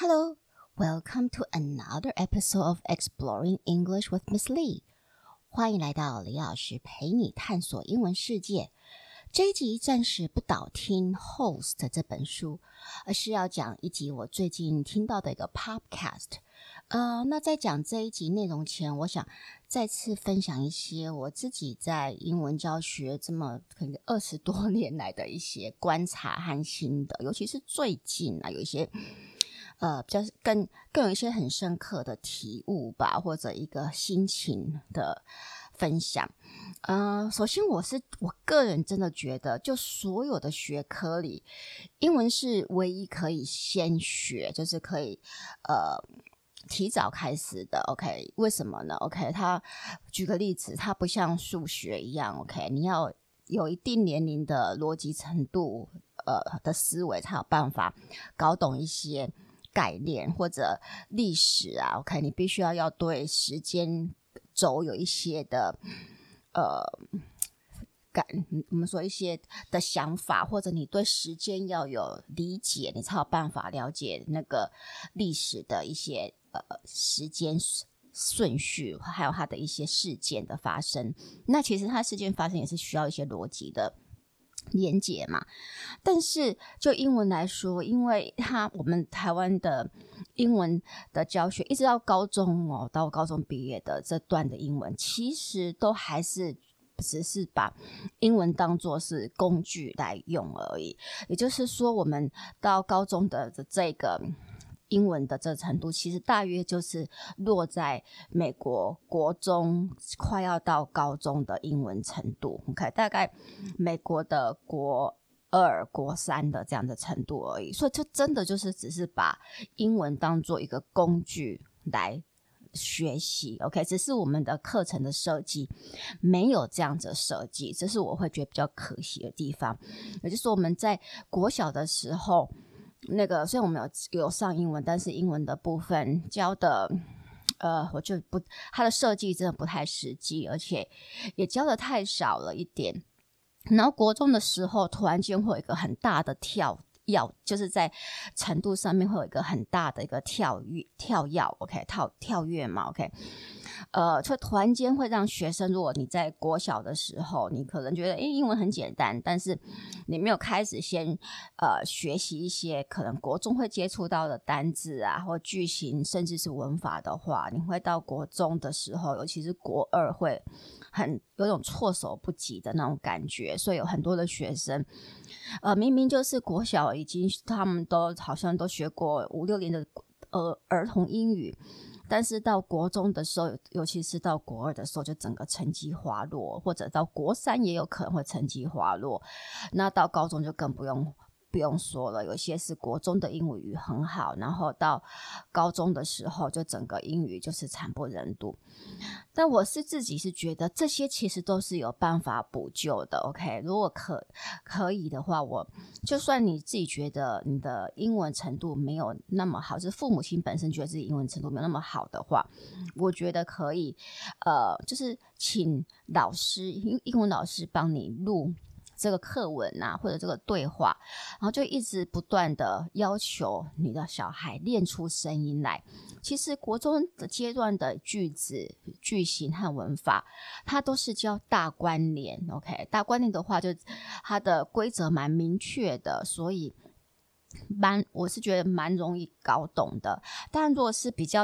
Hello, welcome to another episode of Exploring English with Miss Lee. 欢迎来到李老师陪你探索英文世界。这一集暂时不导听《Host》这本书，而是要讲一集我最近听到的一个 Podcast。呃，那在讲这一集内容前，我想再次分享一些我自己在英文教学这么可能二十多年来的一些观察和心得，尤其是最近啊，有一些呃，比较更更有一些很深刻的体悟吧，或者一个心情的分享。嗯、呃，首先我是我个人真的觉得，就所有的学科里，英文是唯一可以先学，就是可以呃。提早开始的，OK？为什么呢？OK？他举个例子，它不像数学一样，OK？你要有一定年龄的逻辑程度，呃的思维才有办法搞懂一些概念或者历史啊，OK？你必须要要对时间轴有一些的呃感，我们说一些的想法，或者你对时间要有理解，你才有办法了解那个历史的一些。呃，时间顺序，还有它的一些事件的发生，那其实它事件发生也是需要一些逻辑的连接嘛。但是就英文来说，因为它我们台湾的英文的教学，一直到高中哦，到高中毕业的这段的英文，其实都还是只是把英文当做是工具来用而已。也就是说，我们到高中的这个。英文的这程度，其实大约就是落在美国国中快要到高中的英文程度，OK，大概美国的国二、国三的这样的程度而已。所以，就真的就是只是把英文当做一个工具来学习，OK，只是我们的课程的设计没有这样子设计，这是我会觉得比较可惜的地方。也就是说，我们在国小的时候。那个虽然我们有有上英文，但是英文的部分教的，呃，我就不，它的设计真的不太实际，而且也教的太少了一点。然后国中的时候，突然间会有一个很大的跳跃，就是在程度上面会有一个很大的一个跳跃跳跃，OK，跳跳跃嘛，OK。呃，就突然间会让学生，如果你在国小的时候，你可能觉得，诶，英文很简单，但是你没有开始先呃学习一些可能国中会接触到的单字啊，或句型，甚至是文法的话，你会到国中的时候，尤其是国二，会很有种措手不及的那种感觉。所以有很多的学生，呃，明明就是国小已经，他们都好像都学过五六年的呃儿童英语。但是到国中的时候，尤其是到国二的时候，就整个成绩滑落，或者到国三也有可能会成绩滑落。那到高中就更不用。不用说了，有些是国中的英语很好，然后到高中的时候，就整个英语就是惨不忍睹。但我是自己是觉得这些其实都是有办法补救的。OK，如果可可以的话，我就算你自己觉得你的英文程度没有那么好，就是父母亲本身觉得自己英文程度没有那么好的话，我觉得可以，呃，就是请老师英英文老师帮你录。这个课文啊，或者这个对话，然后就一直不断的要求你的小孩练出声音来。其实国中的阶段的句子、句型和文法，它都是教大关联。OK，大关联的话，就它的规则蛮明确的，所以蛮我是觉得蛮容易搞懂的。但如果是比较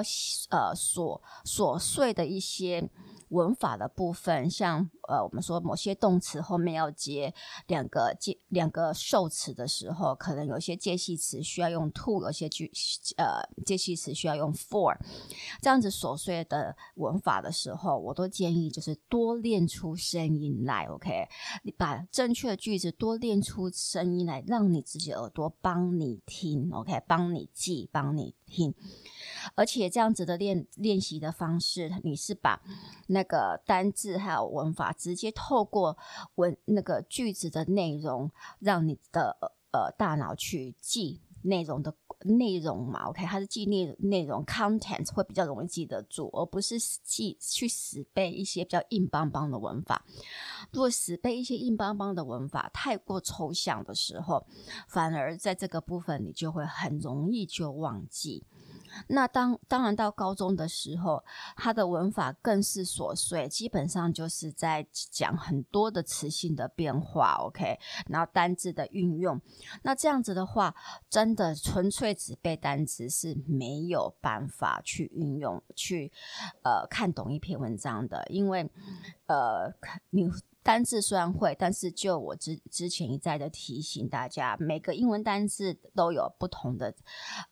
呃琐琐碎的一些。文法的部分，像呃，我们说某些动词后面要接两个介两个受词的时候，可能有些介系词需要用 to，有些句呃介系词需要用 for，这样子琐碎的文法的时候，我都建议就是多练出声音来，OK？你把正确的句子多练出声音来，让你自己耳朵帮你听，OK？帮你记，帮你听。而且这样子的练练习的方式，你是把那个单字还有文法直接透过文那个句子的内容，让你的呃大脑去记内容的内容嘛，OK，它是记内内容 content 会比较容易记得住，而不是记去死背一些比较硬邦邦的文法。如果死背一些硬邦邦的文法太过抽象的时候，反而在这个部分你就会很容易就忘记。那当当然到高中的时候，他的文法更是琐碎，基本上就是在讲很多的词性的变化，OK，然后单字的运用。那这样子的话，真的纯粹只背单词是没有办法去运用，去呃看懂一篇文章的，因为呃你单字虽然会，但是就我之之前一再的提醒大家，每个英文单字都有不同的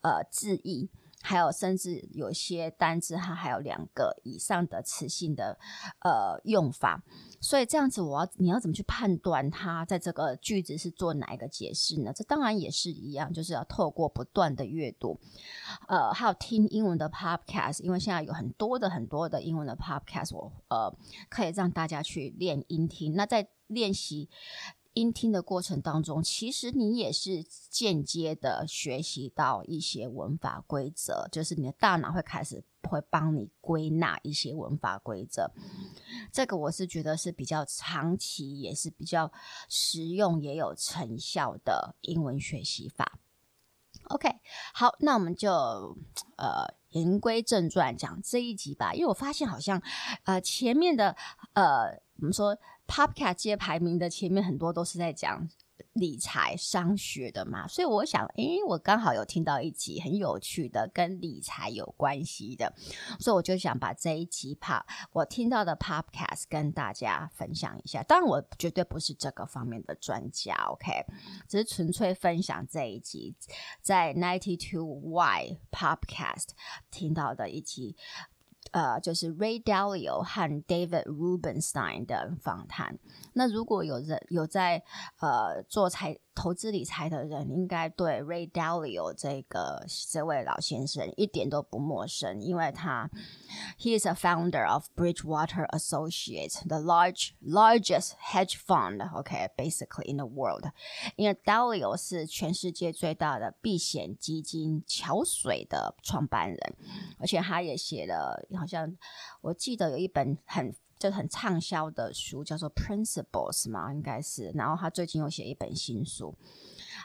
呃字义。还有，甚至有些单字它还有两个以上的词性的呃用法，所以这样子，我要你要怎么去判断它在这个句子是做哪一个解释呢？这当然也是一样，就是要透过不断的阅读，呃，还有听英文的 podcast，因为现在有很多的很多的英文的 podcast，我呃可以让大家去练音听。那在练习。音听的过程当中，其实你也是间接的学习到一些文法规则，就是你的大脑会开始会帮你归纳一些文法规则。这个我是觉得是比较长期，也是比较实用，也有成效的英文学习法。OK，好，那我们就呃言归正传讲这一集吧，因为我发现好像呃前面的呃我们说。Podcast 界排名的前面很多都是在讲理财商学的嘛，所以我想，诶，我刚好有听到一集很有趣的跟理财有关系的，所以我就想把这一集 Pod 我听到的 Podcast 跟大家分享一下。当然，我绝对不是这个方面的专家，OK，只是纯粹分享这一集在 Ninety Two Y Podcast 听到的一集。呃，就是 Ray Dalio 和 David Rubenstein 的访谈。那如果有人有在呃做财投资理财的人，应该对 Ray Dalio 这个这位老先生一点都不陌生，因为他 He is a founder of Bridgewater Associates, the large largest hedge fund, okay, basically in the world. 因为 Dalio 是全世界最大的避险基金桥水的创办人，而且他也写了。好像我记得有一本很就很畅销的书，叫做《Principles》嘛，应该是。然后他最近又写一本新书。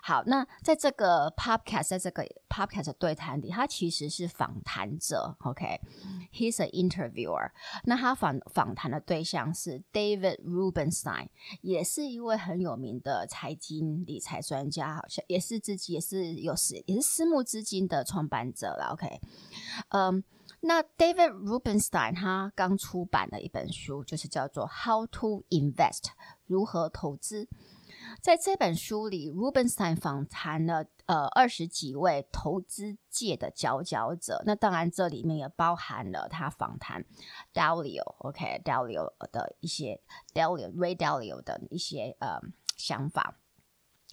好，那在这个 Podcast，在这个 Podcast 对谈里，他其实是访谈者，OK，He's an interviewer。那他访访谈的对象是 David Rubenstein，也是一位很有名的财经理财专家，好像也是自己也是有私也是私募资金的创办者了，OK，嗯、那 David Rubenstein 他刚出版的一本书，就是叫做《How to Invest》，如何投资。在这本书里，Rubenstein 访谈了呃二十几位投资界的佼佼者。那当然，这里面也包含了他访谈 Dalio，OK，Dalio、okay, 的一些 Dalio Ray Dalio 的一些呃想法。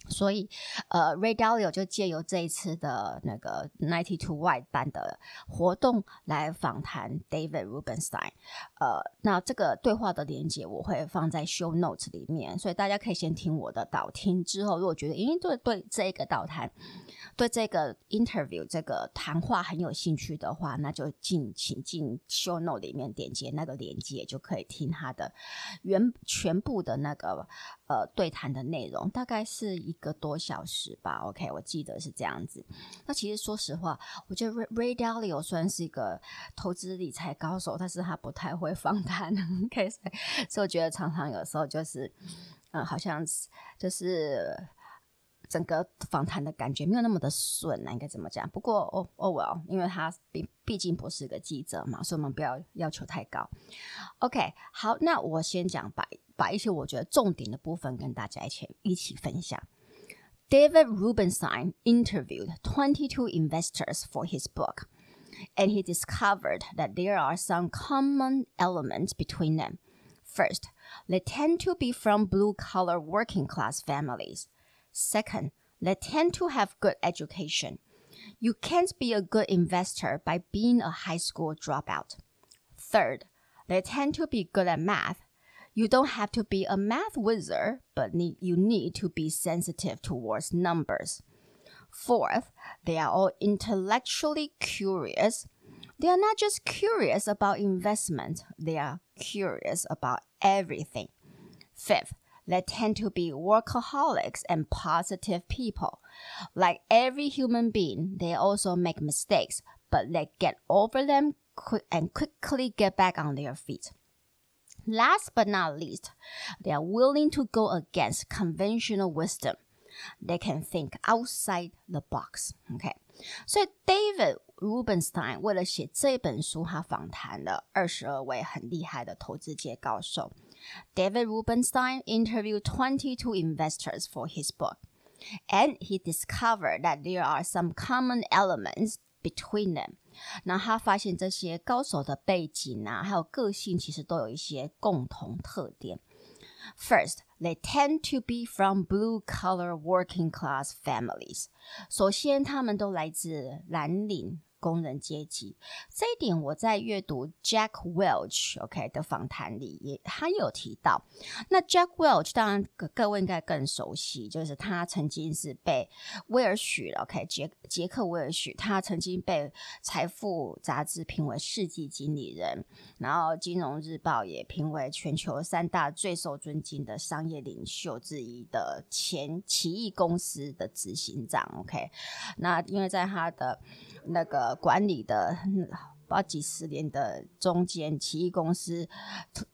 所以，呃，Ray Dalio 就借由这一次的那个 Ninety Two Y 办的活动来访谈 David Rubenstein。呃，那这个对话的连接我会放在 Show Notes 里面，所以大家可以先听我的导听，之后如果觉得因为对对这个导谈、对这个 Interview 这个谈话很有兴趣的话，那就进请进 Show Note 里面点击那个连接，就可以听他的原全部的那个呃对谈的内容，大概是一。个多小时吧，OK，我记得是这样子。那其实说实话，我觉得 Ray Dalio 算是一个投资理财高手，但是他不太会访谈，OK，所以，我觉得常常有时候就是，嗯，好像就是整个访谈的感觉没有那么的顺啊，应该怎么讲？不过哦哦，well，因为他毕毕竟不是个记者嘛，所以我们不要要求太高。OK，好，那我先讲把把一些我觉得重点的部分跟大家一起一起分享。David Rubenstein interviewed 22 investors for his book, and he discovered that there are some common elements between them. First, they tend to be from blue collar working class families. Second, they tend to have good education. You can't be a good investor by being a high school dropout. Third, they tend to be good at math You don't have to be a math wizard, but need, you need to be sensitive towards numbers. Fourth, They are all intellectually curious. They are not just curious about investment, they are curious about everything. Fifth, they tend to be workaholics and positive people. Like every human being, they also make mistakes, but they get over them quick and quickly get back on their feet. Last but not least, they are willing to go against conventional wisdom. They can think outside the box. OK，所以 David Rubenstein 为了写这本书，他访谈了二十二位很厉害的投资界高手。 David Rubenstein interviewed 22 investors for his book, and he discovered that there are some common elements between them. 那他发现这些高手的背景啊，还有个性，其实都有一些共同特点。First, they tend to be from blue-collar working-class families. 首先，他们都来自蓝领。 工人阶级这一点，我在阅读 Jack Welch OK 的访谈里也他有提到。那 Jack Welch 当然各位应该更熟悉，就是他曾经是被威尔许 OK 杰杰克威尔许，他曾经被财富杂志评为世纪经理人，然后金融日报也评为全球三大最受尊敬的商业领袖之一的前奇异公司的执行长 OK。那因为在他的那个管理的不知道几十年的中间，奇异公司，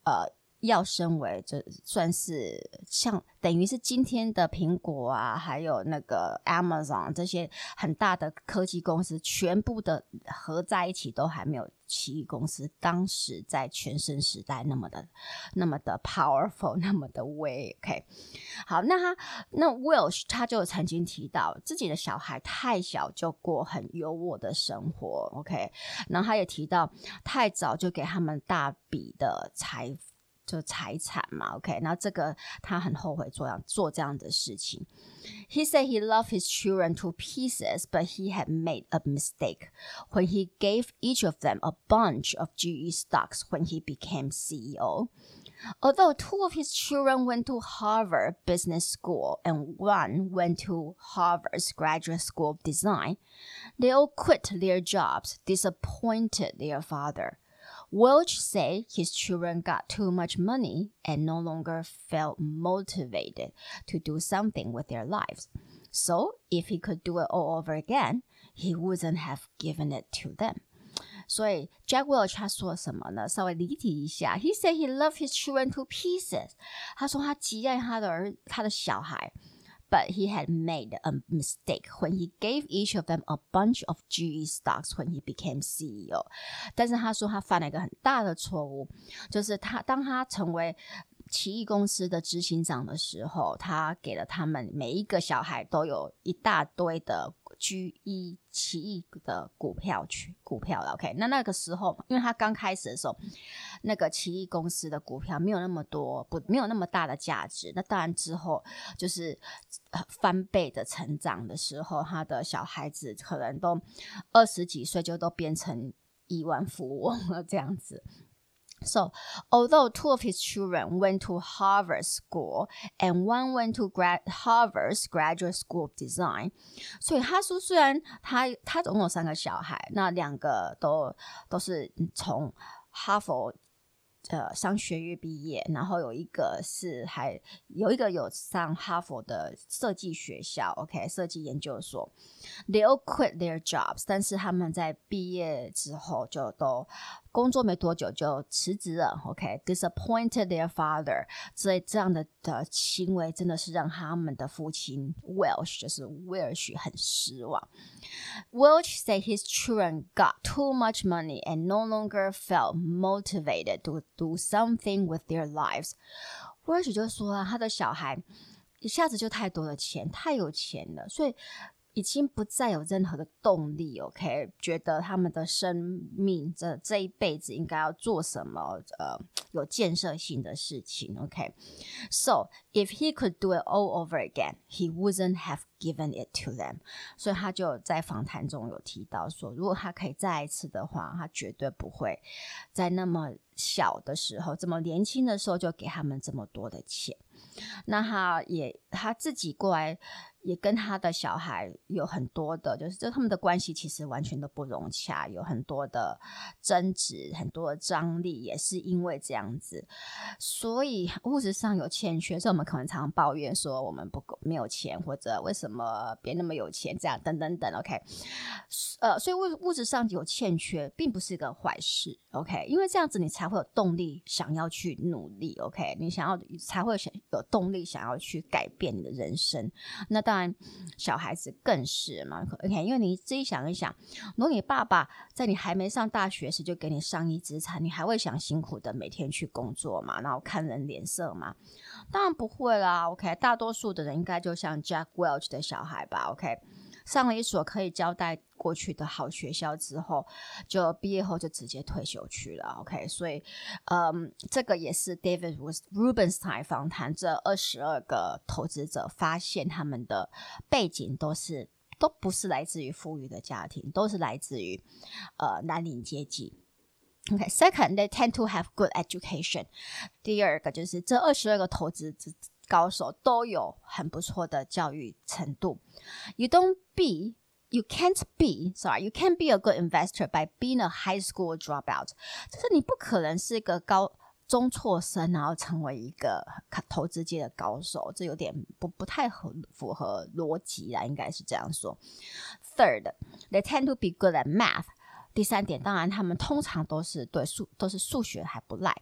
呃。要升为，这算是像等于是今天的苹果啊，还有那个 Amazon 这些很大的科技公司，全部的合在一起都还没有奇异公司当时在全盛时代那么的那么的 powerful，那么的威。OK，好，那他那 Welch 他就曾经提到自己的小孩太小就过很优渥的生活。OK，然后他也提到太早就给他们大笔的财富。就财产嘛，OK，那这个他很后悔做样做这样的事情。He said he loved his children to pieces, but he had made a mistake when he gave each of them a bunch of GE stocks when he became CEO. Although two of his children went to Harvard Business School and one went to Harvard's Graduate School of Design, they all quit their jobs, disappointed their father. Welch said his children got too much money and no longer felt motivated to do something with their lives. So, if he could do it all over again, he wouldn't have given it to them. 所以 Jack Welch 他说什么呢？稍微离题一下。He said he loved his children to pieces。他说他极爱他的儿，他的小孩。 But he had made a mistake when he gave each of them a bunch of GE stocks when he became CEO。但是他说他犯了一个很大的错误，就是他当他成为奇异公司的执行长的时候，他给了他们每一个小孩都有一大堆的。GE 奇异的股票去股票了，OK？那那个时候，因为他刚开始的时候，那个奇异公司的股票没有那么多，不没有那么大的价值。那当然之后就是翻倍的成长的时候，他的小孩子可能都二十几岁就都变成亿万富翁了，这样子。So, although two of his children went to Harvard School and one went to grad Harvard's Graduate School of Design，所以他说，虽然他他总共有三个小孩，那两个都都是从哈佛。呃，商学院毕业，然后有一个是还有一个有上哈佛的设计学校，OK，设计研究所。They all quit their jobs，但是他们在毕业之后就都工作没多久就辞职了，OK，disappointed、their father。所以这样的的行为真的是让他们的父亲 Welsh 就是威尔许很失望。Welsh said his children got too much money and no longer felt motivated to do something with their lives。威尔许就说啊，他的小孩一下子就太多的钱，太有钱了，所以。已经不再有任何的动力，OK？觉得他们的生命这这一辈子应该要做什么？呃，有建设性的事情，OK？So if he could do it all over again, he wouldn't have given it to them。所以他就在访谈中有提到说，如果他可以再一次的话，他绝对不会在那么小的时候，这么年轻的时候就给他们这么多的钱。那他也他自己过来。也跟他的小孩有很多的，就是就他们的关系其实完全都不融洽，有很多的争执，很多的张力，也是因为这样子，所以物质上有欠缺，所以我们可能常常抱怨说我们不够没有钱，或者为什么别那么有钱，这样等等等。OK，呃，所以物物质上有欠缺，并不是一个坏事。OK，因为这样子你才会有动力想要去努力。OK，你想要才会想有动力想要去改变你的人生。那当然，小孩子更是嘛。OK，因为你自己想一想，如果你爸爸在你还没上大学时就给你上亿资产，你还会想辛苦的每天去工作嘛？然后看人脸色嘛？当然不会啦。OK，大多数的人应该就像 Jack Welch 的小孩吧。OK。上了一所可以交代过去的好学校之后，就毕业后就直接退休去了。OK，所以，嗯，这个也是 David Rubenstein 访谈这二十二个投资者发现，他们的背景都是都不是来自于富裕的家庭，都是来自于呃蓝领阶级。OK，second，they tend to have good education。第二个就是这二十二个投资者。高手都有很不错的教育程度。You don't be, you can't be, sorry, you can't be a good investor by being a high school dropout。就是你不可能是一个高中辍生，然后成为一个投资界的高手，这有点不不太合符合逻辑啦，应该是这样说。Third, they tend to be good at math。第三点，当然他们通常都是对数都是数学还不赖。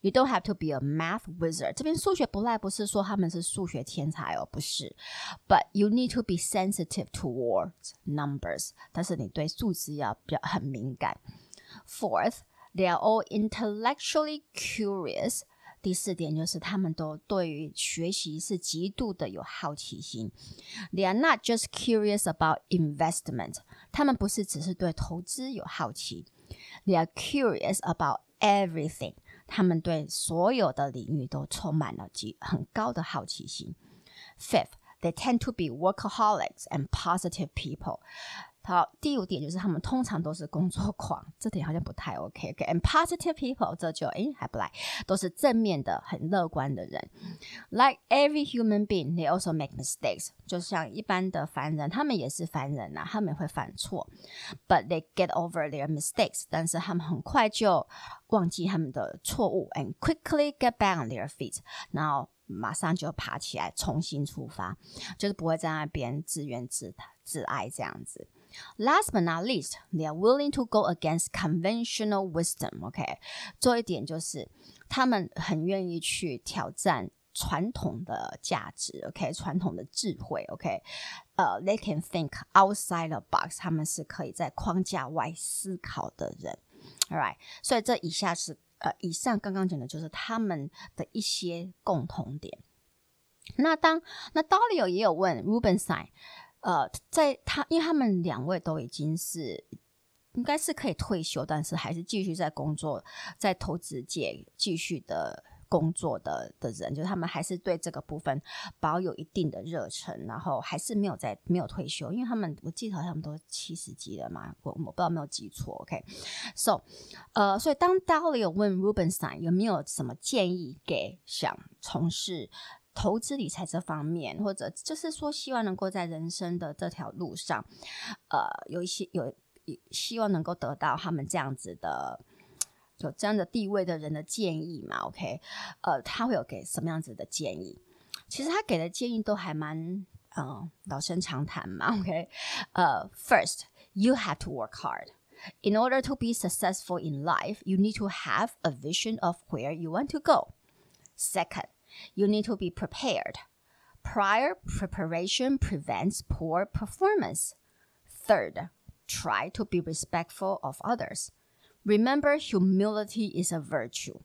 You don't have to be a math wizard。这边数学不赖不是说他们是数学天才哦，不是。But you need to be sensitive towards numbers。但是你对数字要比较很敏感。Fourth, they are all intellectually curious。第四点就是他们都对于学习是极度的有好奇心。They are not just curious about investment。他们不是只是对投资有好奇。They are curious about everything。 他们对所有的领域都充满了极很高的好奇心。Fifth, they tend to be workaholics and positive people. 好，第五点就是他们通常都是工作狂，这点好像不太 OK。OK，and positive people 这就诶还不赖，都是正面的、很乐观的人。Like every human being, they also make mistakes。就像一般的凡人，他们也是凡人呐、他们会犯错。But they get over their mistakes，但是他们很快就忘记他们的错误，and quickly get back on their feet。然后马上就爬起来，重新出发，就是不会在那边自怨自自哀这样子。Last but not least, they are willing to go against conventional wisdom. OK，做一点就是他们很愿意去挑战传统的价值。OK，传统的智慧。，OK，呃，they can think outside the box。他们是可以在框架外思考的人。All right，所以这以下是呃，以上刚刚讲的就是他们的一些共同点。那当那 Dalio 也有问 Rubenstein。呃，在他，因为他们两位都已经是，应该是可以退休，但是还是继续在工作，在投资界继续的工作的的人，就是他们还是对这个部分保有一定的热忱，然后还是没有在没有退休，因为他们我记得好像他们都七十几了嘛，我我不知道没有记错，OK，So，、呃，所以当 Dalio 问 Rubenstein 有没有什么建议给想从事。投资理财这方面，或者就是说，希望能够在人生的这条路上，呃，有一些有希望能够得到他们这样子的有这样的地位的人的建议嘛？OK，呃，他会有给什么样子的建议？其实他给的建议都还蛮嗯、老生常谈嘛。OK，呃，First, you have to work hard in order to be successful in life. You need to have a vision of where you want to go. Second. You need to be prepared. Prior preparation prevents poor performance. Third, try to be respectful of others. Remember, humility is a virtue.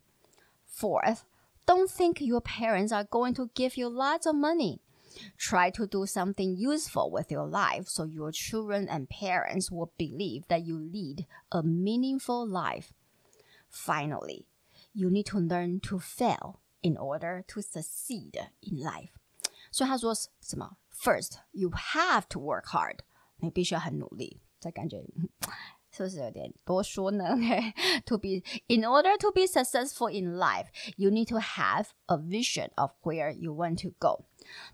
Fourth, don't think your parents are going to give you lots of money. Try to do something useful with your life so your children and parents will believe that you lead a meaningful life. Finally, you need to learn to fail In order to succeed in life，所以他说什么？First, you have to work hard，你必须要很努力。这感觉是 是不是有点多说呢？Okay，to be in order to be successful in life, you need to have a vision of where you want to go。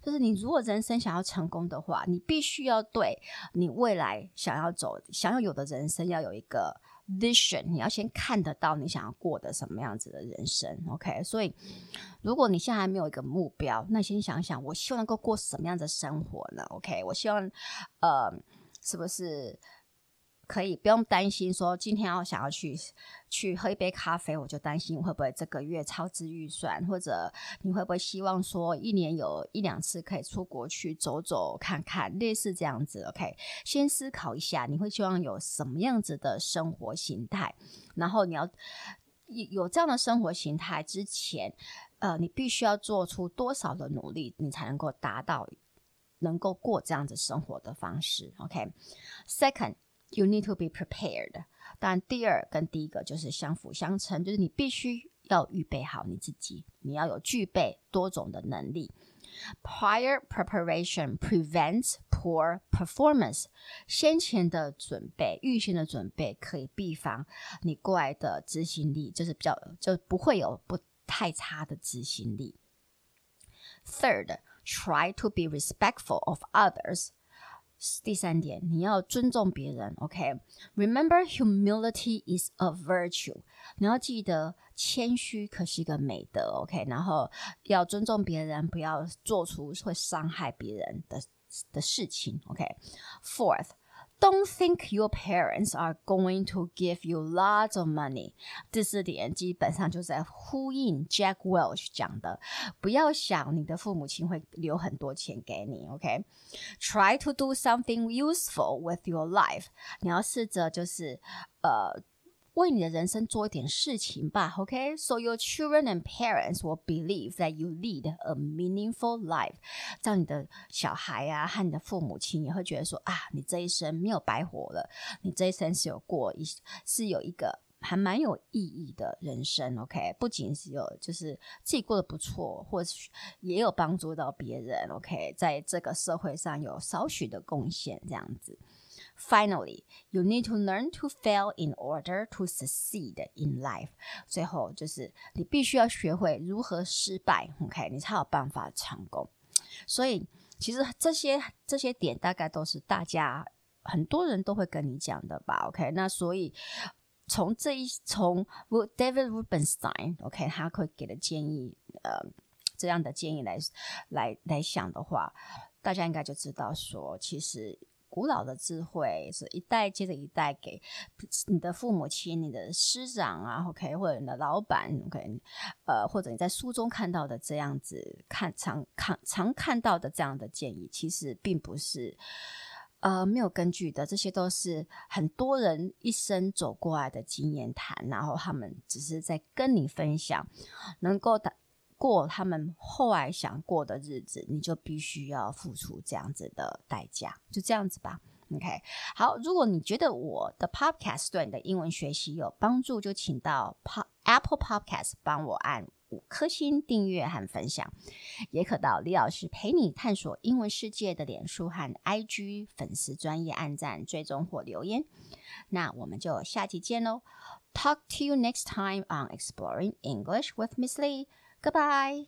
就是你如果人生想要成功的话，你必须要对你未来想要走、想要有的人生要有一个 vision。你要先看得到你想要过的什么样子的人生。OK，所以如果你现在还没有一个目标，那先想想，我希望能够过什么样的生活呢？OK，我希望，呃，是不是？可以不用担心说今天要想要去去喝一杯咖啡，我就担心会不会这个月超支预算，或者你会不会希望说一年有一两次可以出国去走走看看，类似这样子。OK，先思考一下，你会希望有什么样子的生活形态，然后你要有这样的生活形态之前，呃，你必须要做出多少的努力，你才能够达到能够过这样子生活的方式。OK，Second。You need to be prepared。但第二跟第一个就是相辅相成，就是你必须要预备好你自己，你要有具备多种的能力。Prior preparation prevents poor performance。先前的准备，预先的准备可以预防你过来的执行力，就是比较就不会有不太差的执行力。Third, try to be respectful of others。 第三点，你要尊重别人，OK？Remember, humility is a virtue。你要记得，谦虚可是一个美德，OK？然后要尊重别人，不要做出会伤害别人的的事情，OK？Fourth。Don't think your parents are going to give you lots of money。第四点基本上就在呼应 Jack Welch 讲的，不要想你的父母亲会留很多钱给你。OK，try to do something useful with your life。你要试着就是呃。 为你的人生做一点事情吧，OK？So your children and parents will believe that you lead a meaningful life。这样你的小孩啊和你的父母亲也会觉得说啊，你这一生没有白活了，你这一生是有过一是有一个还蛮有意义的人生，OK？不仅是有就是自己过得不错，或许也有帮助到别人，OK？在这个社会上有少许的贡献，这样子。Finally, you need to learn to fail in order to succeed in life. 最后就是你必须要学会如何失败，OK，你才有办法成功。所以其实这些这些点大概都是大家很多人都会跟你讲的吧，OK。那所以从这一从 David Rubenstein，OK，他会给的建议，呃，这样的建议来来来想的话，大家应该就知道说，其实。古老的智慧是一代接着一代给你的父母亲、你的师长啊，OK，或者你的老板，OK，呃，或者你在书中看到的这样子看常看常看到的这样的建议，其实并不是呃没有根据的，这些都是很多人一生走过来的经验谈，然后他们只是在跟你分享，能够的。过他们后来想过的日子，你就必须要付出这样子的代价，就这样子吧。OK，好，如果你觉得我的 Podcast 对你的英文学习有帮助，就请到 Apple Podcast 帮我按五颗星订阅和分享，也可到李老师陪你探索英文世界的脸书和 IG 粉丝专业按赞追踪或留言。那我们就下期见喽！Talk to you next time on Exploring English with Miss Lee。Goodbye